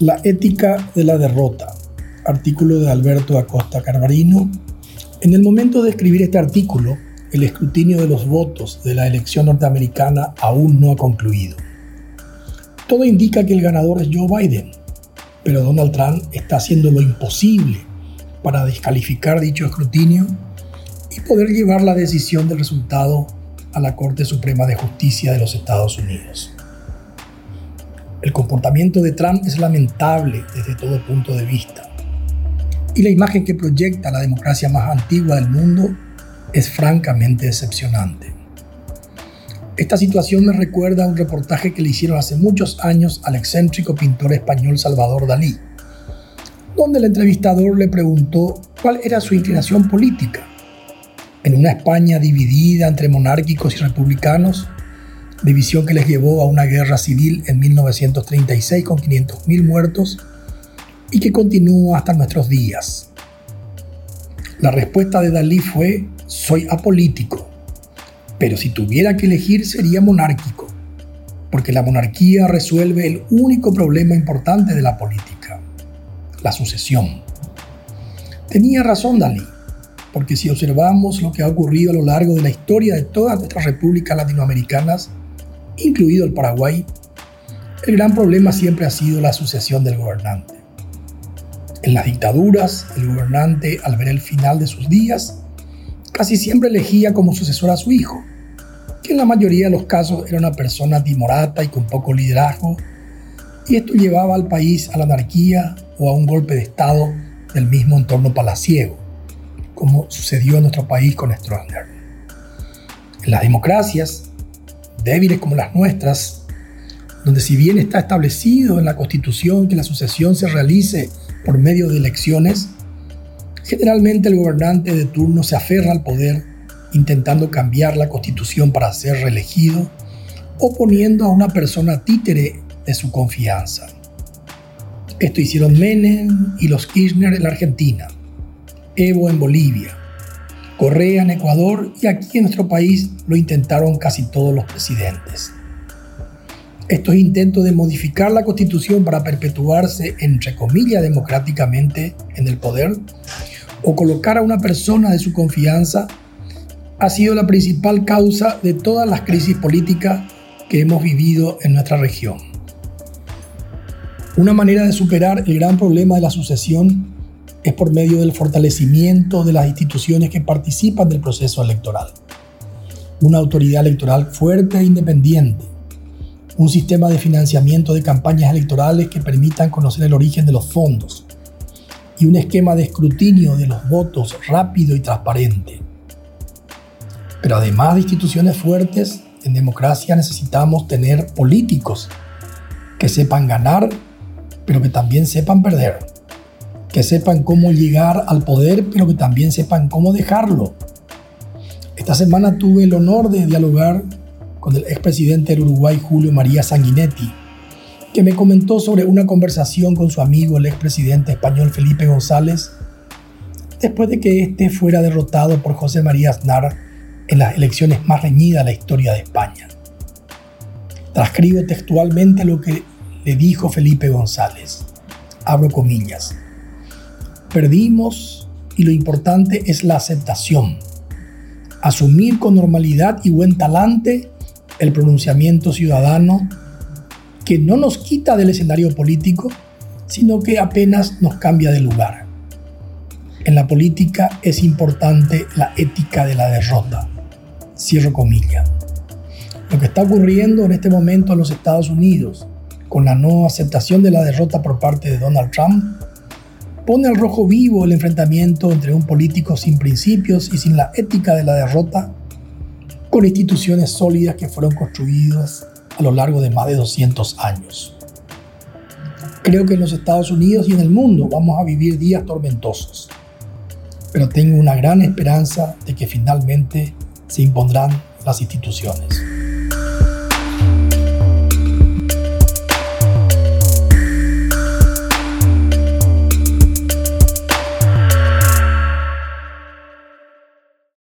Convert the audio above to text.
La ética de la derrota. Artículo de Alberto Acosta Carvarino. En el momento de escribir este artículo, el escrutinio de los votos de la elección norteamericana aún no ha concluido. Todo indica que el ganador es Joe Biden, pero Donald Trump está haciendo lo imposible para descalificar dicho escrutinio y poder llevar la decisión del resultado a la Corte Suprema de Justicia de los Estados Unidos. El comportamiento de Trump es lamentable desde todo punto de vista. Y la imagen que proyecta la democracia más antigua del mundo es francamente decepcionante. Esta situación me recuerda a un reportaje que le hicieron hace muchos años al excéntrico pintor español Salvador Dalí, donde el entrevistador le preguntó cuál era su inclinación política. En una España dividida entre monárquicos y republicanos, división que les llevó a una guerra civil en 1936 con 500.000 muertos y que continúa hasta nuestros días. La respuesta de Dalí fue, soy apolítico, pero si tuviera que elegir sería monárquico, porque la monarquía resuelve el único problema importante de la política, la sucesión. Tenía razón Dalí, porque si observamos lo que ha ocurrido a lo largo de la historia de todas nuestras repúblicas latinoamericanas, incluido el Paraguay, el gran problema siempre ha sido la sucesión del gobernante. En las dictaduras, el gobernante, al ver el final de sus días, casi siempre elegía como sucesor a su hijo, que en la mayoría de los casos era una persona timorata y con poco liderazgo, y esto llevaba al país a la anarquía o a un golpe de Estado del mismo entorno palaciego, como sucedió en nuestro país con Stroessner. En las democracias, débiles como las nuestras, donde si bien está establecido en la Constitución que la sucesión se realice por medio de elecciones, generalmente el gobernante de turno se aferra al poder intentando cambiar la Constitución para ser reelegido o poniendo a una persona títere de su confianza. Esto hicieron Menem y los Kirchner en la Argentina, Evo en Bolivia, Correa en Ecuador y aquí en nuestro país lo intentaron casi todos los presidentes. Estos intentos de modificar la constitución para perpetuarse, entre comillas, democráticamente en el poder o colocar a una persona de su confianza ha sido la principal causa de todas las crisis políticas que hemos vivido en nuestra región. Una manera de superar el gran problema de la sucesión es por medio del fortalecimiento de las instituciones que participan del proceso electoral. Una autoridad electoral fuerte e independiente. Un sistema de financiamiento de campañas electorales que permitan conocer el origen de los fondos. Y un esquema de escrutinio de los votos rápido y transparente. Pero además de instituciones fuertes, en democracia necesitamos tener políticos que sepan ganar, pero que también sepan perder que sepan cómo llegar al poder, pero que también sepan cómo dejarlo. Esta semana tuve el honor de dialogar con el expresidente del Uruguay, Julio María Sanguinetti, que me comentó sobre una conversación con su amigo, el expresidente español Felipe González, después de que éste fuera derrotado por José María Aznar en las elecciones más reñidas de la historia de España. Transcribo textualmente lo que le dijo Felipe González. Abro comillas. Perdimos y lo importante es la aceptación. Asumir con normalidad y buen talante el pronunciamiento ciudadano que no nos quita del escenario político, sino que apenas nos cambia de lugar. En la política es importante la ética de la derrota. Cierro comillas. Lo que está ocurriendo en este momento en los Estados Unidos, con la no aceptación de la derrota por parte de Donald Trump, pone al rojo vivo el enfrentamiento entre un político sin principios y sin la ética de la derrota con instituciones sólidas que fueron construidas a lo largo de más de 200 años. Creo que en los Estados Unidos y en el mundo vamos a vivir días tormentosos, pero tengo una gran esperanza de que finalmente se impondrán las instituciones.